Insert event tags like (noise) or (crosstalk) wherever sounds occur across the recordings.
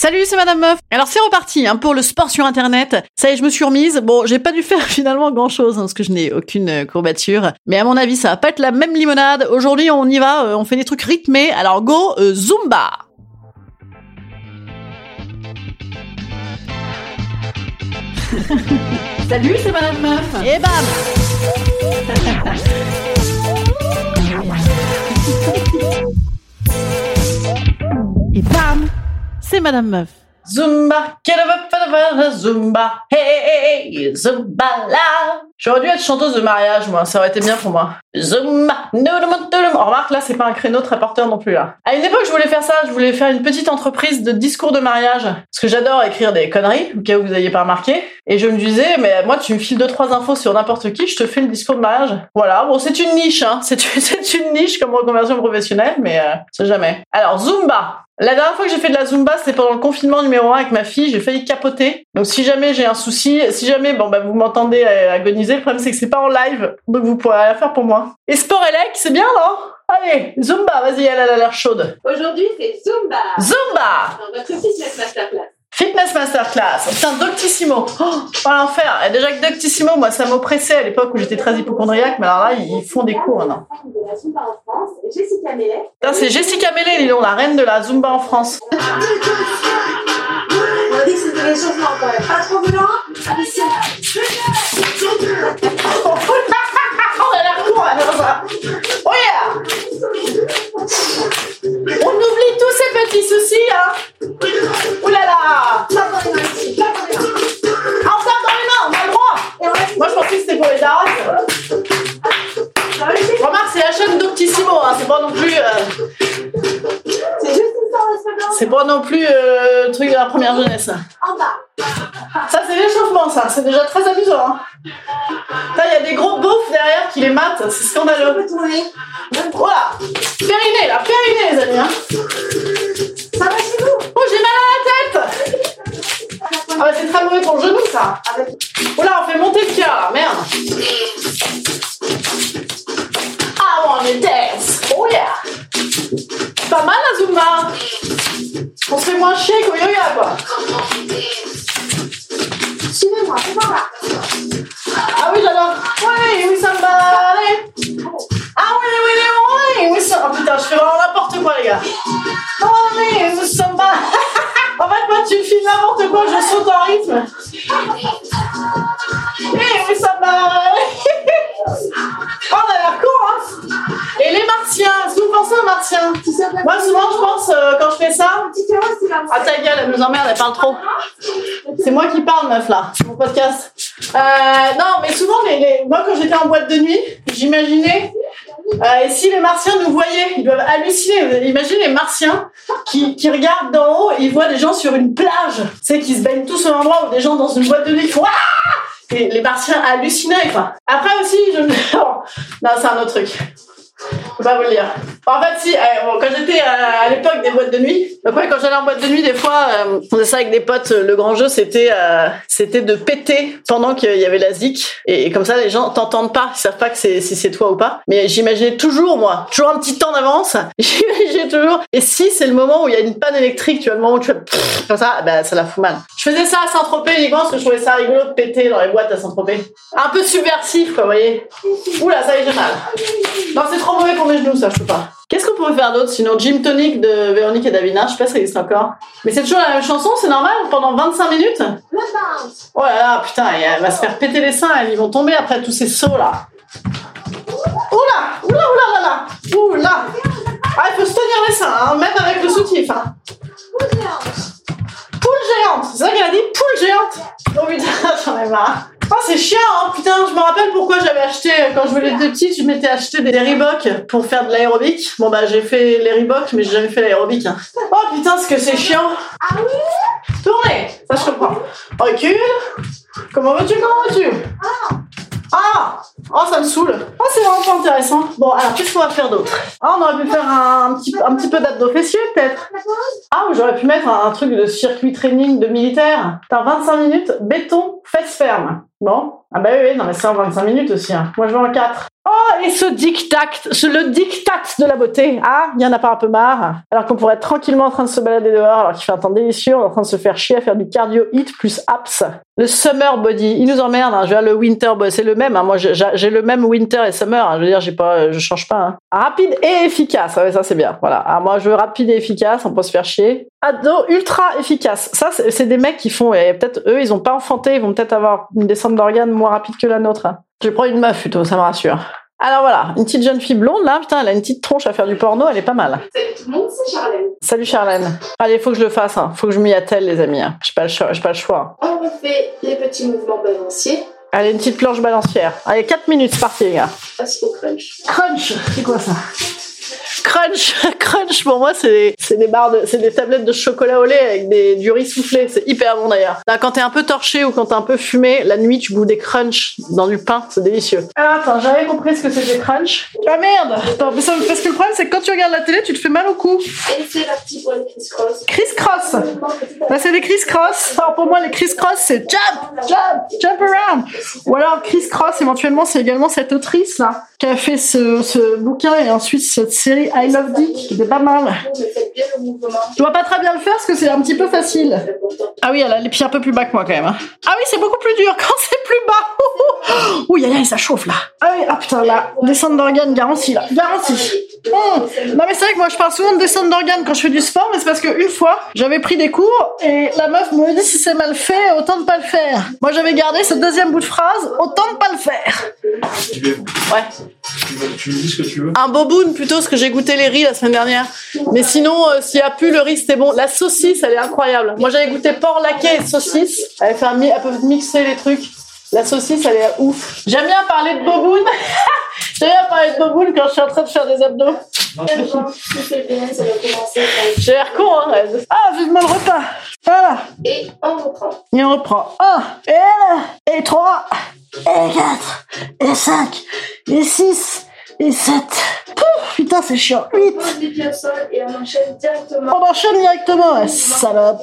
Salut, c'est Madame Meuf. Alors c'est reparti hein, pour le sport sur Internet. Ça y est, je me suis remise. Bon, j'ai pas dû (laughs) faire finalement grand chose parce que je n'ai aucune euh, courbature. Mais à mon avis, ça va pas être la même limonade. Aujourd'hui, on y va. euh, on fait des trucs rythmés. Alors go, euh, Zumba. (laughs) Salut, c'est Madame Meuf. Et bam. (laughs) c'est Madame Meuf. Zumba, Zumba, hey, hey, Zumba là. J'aurais dû être chanteuse de mariage, moi, ça aurait été bien pour moi. Noudum. Oh, remarque, là, c'est pas un créneau très porteur non plus, là. À une époque, je voulais faire ça, je voulais faire une petite entreprise de discours de mariage. Parce que j'adore écrire des conneries, au cas où vous n'ayez pas remarqué. Et je me disais, mais moi, tu me files deux, trois infos sur n'importe qui, je te fais le discours de mariage. Voilà, bon, c'est une niche, hein. C'est une, (laughs) niche comme reconversion professionnelle, mais euh, c'est jamais. Alors, Zumba. La dernière fois que j'ai fait de la Zumba, c'était pendant le confinement numéro 1 avec ma fille, j'ai failli capoter. Donc si jamais j'ai un souci, si jamais bon bah vous m'entendez euh, le problème c'est que c'est pas en live, donc vous pourrez rien faire pour moi. Et sport élec, c'est bien non? Allez, Zumba, vas-y, elle, elle a l'air chaude. Aujourd'hui, c'est Zumba Zumba dans votre fitness masterclass. Fitness Masterclass. Putain, Doctissimo. Oh, oh l'enfer. Et déjà que Doctissimo, moi, ça m'oppressait à l'époque où j'étais très hypochondriaque, mais alors là, ils font des cours maintenant. De la Zumba en France, Jessica. Putain, c'est Jessica Mellet, dis donc, la reine de la Zumba en France. On a dit que c'était les changements quand même. Hein, c'est pas non plus... euh, C'est juste c'est pas non plus euh, le truc de la première jeunesse. En bas. Ça, c'est l'échauffement, ça. C'est déjà très amusant. Hein. Là, il y a des gros beaufs derrière qui les matent. C'est scandaleux. Voilà. Périnée, là. Périnée, les amis. Hein. Ça va chez vous? Oh, j'ai mal à la tête. Ah, bah, c'est très mauvais pour le genou, ça. Oh là, on fait monter le cœur, là. Merde. Oh yeah. Pas mal, la Zumba. On se fait moins chier qu'au yoga, quoi. Suivez-moi, c'est par là. Ah oui, j'adore. Oui, oui, ça me aller. Ah oui, oui, oui, oui, ça. Oh putain, je fais vraiment n'importe quoi, les gars. Oh oui, oui, ça me. (laughs) En fait, moi, tu me filmes n'importe quoi, je saute en rythme. Oui, oui, ça me va Aux martiens Tu sais, Moi, souvent, je pense, euh, quand je fais ça, ah ta gueule, elle nous emmerde, elle parle trop. C'est moi qui parle, meuf, là, mon podcast. Euh, non, mais souvent, les, les- moi, quand j'étais en boîte de nuit, j'imaginais, euh, et si les martiens nous voyaient, ils doivent halluciner. Imaginez les martiens qui, qui regardent d'en haut et ils voient des gens sur une plage, tu sais, qui se baignent tous au même endroit, ou des gens dans une boîte de nuit qui font Ah et les martiens hallucinaient, quoi. Après aussi, je (laughs) non, c'est un autre truc. Je peux pas vous le dire. En fait, si, euh, bon, quand j'étais euh, à l'époque des boîtes de nuit, donc ouais, quand j'allais en boîte de nuit, des fois, euh, on faisait ça avec des potes. Le grand jeu, c'était euh, c'était de péter pendant qu'il y avait la zik. Et, comme ça, les gens t'entendent pas, ils savent pas que c'est si c'est toi ou pas. Mais j'imaginais toujours, moi, toujours un petit temps d'avance. (laughs) J'imaginais toujours. Et si c'est le moment où il y a une panne électrique, tu vois, le moment où tu fais pfff, comme ça, ben ça la fout mal. Je faisais ça à Saint-Tropez uniquement parce que je trouvais ça rigolo de péter dans les boîtes à Saint-Tropez. Un peu subversif, quoi, vous voyez. Oula, ça y est, j'ai mal. Non, c'est trop mauvais pour mes genoux, ça, je peux pas. Qu'est-ce qu'on pourrait faire d'autre Sinon, Gym Tonic de Véronique et Davina, je sais pas si ça existe encore. Mais c'est toujours la même chanson, c'est normal Pendant 25 minutes. Oh là là, putain, elle va se faire péter les seins, ils vont tomber après tous ces sauts là. Oula, oula, oula, là, oula. Ah, il faut se tenir les seins, hein, même avec le soutif. Hein. Chiant, hein, putain, je me rappelle pourquoi j'avais acheté, euh, quand je voulais être petite, je m'étais acheté des Reebok pour faire de l'aérobic. Bon, bah, j'ai fait les Reebok, mais j'ai jamais fait l'aérobic. hein. Oh putain, ce que c'est chiant. Ah oui? Tournez, ça je comprends. Recule. Comment veux-tu, comment veux-tu Ah Oh, ça me saoule. Intéressant. Bon, alors, qu'est-ce qu'on va faire d'autre? Ah, on aurait pu faire un, petit, un petit peu d'abdos fessiers, peut-être. Ah, j'aurais pu mettre un, truc de circuit training de militaire. T'as 25 minutes, béton, fesses fermes. Bon Ah bah oui, oui, non mais c'est en 25 minutes aussi. hein. Moi, je veux en 4. Oh, et ce dictat, le dictat de la beauté. Ah, il y en a pas un peu marre Alors qu'on pourrait être tranquillement en train de se balader dehors, alors qu'il fait un temps délicieux, on est en train de se faire chier à faire du cardio hit plus abs. Le summer body, il nous emmerde. Hein. Je veux dire, le winter body, c'est le même. hein. Moi, j'ai le même winter et summer. Je veux dire, j'ai pas, je change pas. Rapide et efficace. Ah ouais, ça c'est bien. Voilà. Ah, moi, je veux rapide et efficace. On peut se faire chier. Ado ultra efficace. Ça, c'est c'est des mecs qui font. Et peut-être eux, ils ont pas enfanté. Ils vont peut-être avoir une descente d'organes moins rapide que la nôtre. Je prends une meuf plutôt. Ça me rassure. Alors voilà, une petite jeune fille blonde là, putain, elle a une petite tronche à faire du porno, elle est pas mal. Salut tout le monde, c'est Charlène. Salut Charlène. Allez, faut que je le fasse, hein. faut que je m'y attelle les amis. hein. J'ai pas le choix. Pas le choix. On refait les petits mouvements balanciers. Allez, une petite planche balancière. Allez, 4 minutes, c'est parti les gars. Passe au crunch. Crunch, c'est quoi ça? Crunch, (laughs) crunch pour moi c'est c'est des barres de c'est des tablettes de chocolat au lait avec des du riz soufflé, c'est hyper bon d'ailleurs. Là quand t'es un peu torché ou quand t'es un peu fumé, la nuit tu bouffes des crunch dans du pain, c'est délicieux. Ah attends, j'avais compris ce que c'était crunch. Ah merde Attends, mais ça- parce que le problème c'est que quand tu regardes la télé, tu te fais mal au cou. Et c'est parti pour les criss-cross. Criss-cross Bah c'est des criss-cross. Alors pour moi les criss-cross c'est jump, jump, jump around. Ou alors criss-cross éventuellement c'est également cette autrice là qui a fait ce, ce bouquin et ensuite cette série I Love Dick qui était pas mal. Je dois pas très bien le faire parce que c'est un petit peu facile. Ah oui, elle a les pieds un peu plus bas que moi quand même. hein. Ah oui, c'est beaucoup plus dur (laughs) quand c'est plus bas. (laughs) Ouh, aïe, ça chauffe là. Ah oui, ah putain, là, descente d'organes garantie là, garantie. Hum. Non mais c'est vrai que moi je parle souvent de descente d'organes quand je fais du sport, mais c'est parce qu'une fois j'avais pris des cours et la meuf me dit si c'est mal fait, autant ne pas le faire. Moi j'avais gardé ce deuxième bout de phrase, autant ne pas le faire. Tu, veux- Ouais. tu veux- tu me dis ce que tu veux. Un boboon plutôt, parce que j'ai goûté les riz la semaine dernière. Mais sinon, euh, s'il y a plus le riz, c'était bon. La saucisse, elle est incroyable. Moi, j'avais goûté porc laqué et saucisse. Elle, fait un mi- elle peut mixer les trucs. La saucisse, elle est ouf. J'aime bien parler de boboon. (laughs) J'aime bien parler de boboon quand je suis en train de faire des abdos. J'ai l'air con, hein. Ah, vivement le repas. Voilà. Et on reprend. Et on reprend. 1, et 1, et 3, et 4, et 5, et 6, et 7. Pouf, putain, c'est chiant. 8. On enchaîne directement. On enchaîne directement, ouais, salope.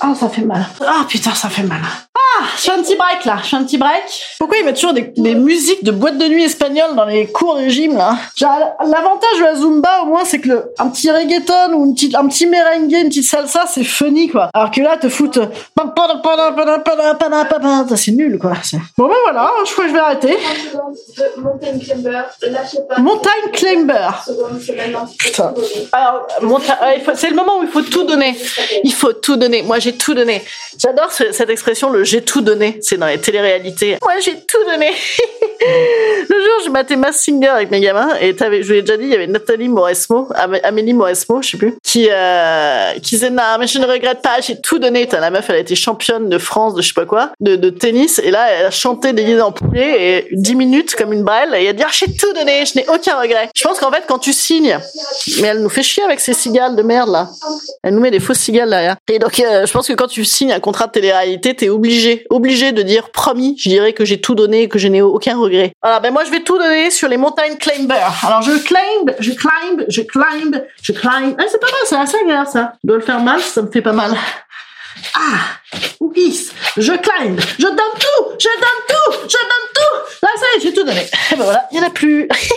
Ah, ça fait mal. Ah, putain, ça fait mal. Ah, je fais un petit break, là. Je fais un petit break. Pourquoi ils mettent toujours des, musiques de boîte de nuit espagnole dans les cours de gym, là L'avantage de la Zumba, au moins, c'est que le, un petit reggaeton ou une petite, un petit merengue, une petite salsa, c'est funny, quoi. Alors que là, te foutent... C'est nul, quoi. Bon, ben voilà, je crois que je vais arrêter. 30 secondes de mountain climber. Lâchez pas. Montagne climber. 30 secondes, c'est maintenant. Putain. Alors, euh, c'est le moment où il faut tout donner. Il faut tout donner. Moi, j'ai tout donné. J'adore ce- cette expression, le j'ai tout donné. C'est dans les téléréalités. Moi, j'ai tout donné. (laughs) le jour, je matais Mass Singer avec mes gamins et je vous l'ai déjà dit, il y avait Nathalie Mauresmo, Am- Amélie Mauresmo, je sais plus, qui, euh, qui disait, non, mais je ne regrette pas, j'ai tout donné. La meuf, elle a été championne de France, de je sais pas quoi, de, de tennis. Et là, elle a chanté déguisée en poulet et 10 minutes comme une brêle et elle a dit, ah, j'ai tout donné, je n'ai aucun regret. Je pense qu'en fait, quand tu signes, mais elle nous fait chier avec ces cigales de merde là. Elle nous met des fausses cigales derrière. Et donc, euh, je pense que quand tu signes un contrat de télé-réalité, t'es obligé, obligé de dire promis, je dirais que j'ai tout donné et que je n'ai aucun regret. Voilà, ben moi je vais tout donner sur les montagnes climber. Alors je climb, je climb, je climb, je climb. Ah, c'est pas mal, c'est assez agréable ça. Je dois le faire mal, ça me fait pas mal. Ah, oui, je climb, je donne tout, je donne tout, je donne tout. Là, ça y est, j'ai tout donné. Et ben voilà, il n'y en a plus. (laughs)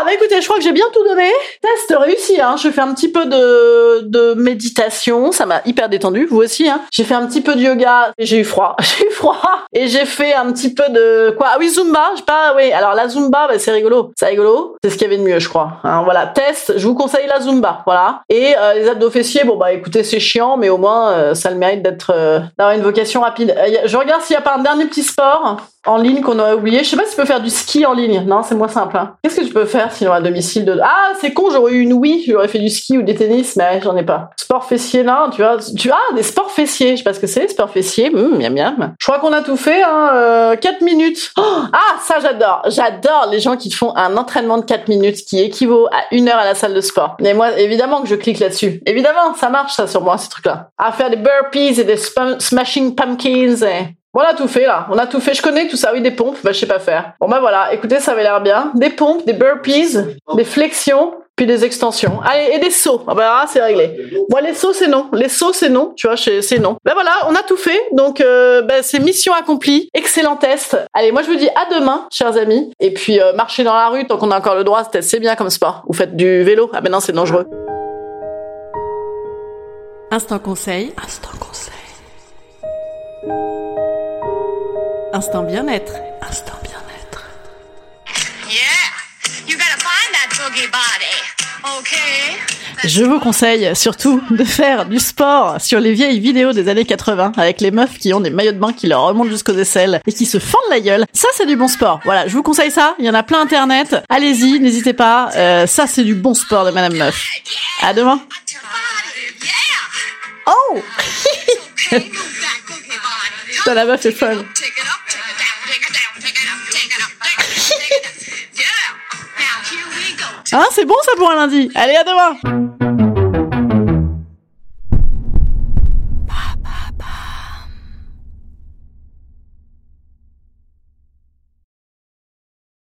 ah, bah écoutez, je crois que j'ai bien tout donné. Test réussi, hein. Je fais un petit peu de, de méditation, ça m'a hyper détendu, vous aussi, hein. J'ai fait un petit peu de yoga, j'ai eu froid, (laughs) j'ai eu froid. Et j'ai fait un petit peu de quoi? Ah oui, Zumba, je sais pas, oui. Alors la Zumba, bah, c'est rigolo, c'est rigolo. C'est ce qu'il y avait de mieux, je crois. Hein, voilà, test. Je vous conseille la Zumba, voilà. Et euh, les abdos fessiers, bon bah écoutez, c'est chiant, mais au moins euh, ça le mérite d'être euh, d'avoir une vocation rapide. Euh, je regarde s'il y a pas un dernier petit sport en ligne qu'on aurait oublié. Je sais pas si tu peux faire du ski en ligne. Non, c'est moins simple. hein. Qu'est-ce que tu peux faire sinon à domicile de Ah, c'est con, j'aurais eu une Wii, j'aurais fait du ski ou des tennis, mais j'en ai pas. Sport fessier, non, tu vois. Tu ah, des sports fessiers. Je sais pas ce que c'est, sport fessier. Hum, miam miam. Je crois qu'on a tout fait. Hein. Euh, 4 minutes. Oh, ah, ça j'adore. J'adore les gens qui font un entraînement de 4 minutes qui équivaut à une heure à la salle de sport. Mais moi, évidemment que je clique là-dessus. Évidemment, ça marche ça sur moi ces trucs-là. À faire des burpees et des smashing pumpkins. Et... Bon, on a tout fait là, on a tout fait. Je connais tout ça, oui, des pompes, bah je sais pas faire. Bon bah voilà, écoutez, ça avait l'air bien. Des pompes, des burpees, des flexions, puis des extensions. Allez, et des sauts. Ah bah c'est réglé. Moi, les sauts, c'est non. Les sauts, c'est non. Tu vois, c'est c'est non. Ben voilà, on a tout fait. Donc, euh, ben, c'est mission accomplie. Excellent test. Allez, moi, je vous dis à demain, chers amis. Et puis, euh, marcher dans la rue tant qu'on a encore le droit, c'est c'est bien comme sport. Vous faites du vélo. Ah ben non, c'est dangereux. Instant conseil. Instant conseil. Instant bien-être. Instant bien-être. Yeah, you gotta find that boogie body, okay? Je vous conseille surtout de faire du sport sur les vieilles vidéos des années 80 avec les meufs qui ont des maillots de bain qui leur remontent jusqu'aux aisselles et qui se fendent la gueule. Ça, c'est du bon sport. Voilà, je vous conseille ça. Il y en a plein internet. Allez-y, n'hésitez pas. Euh, ça, c'est du bon sport de Madame Meuf. À demain. Oh. (laughs) Putain, la meuf est folle. Hein, c'est bon ça pour un lundi. Allez, à demain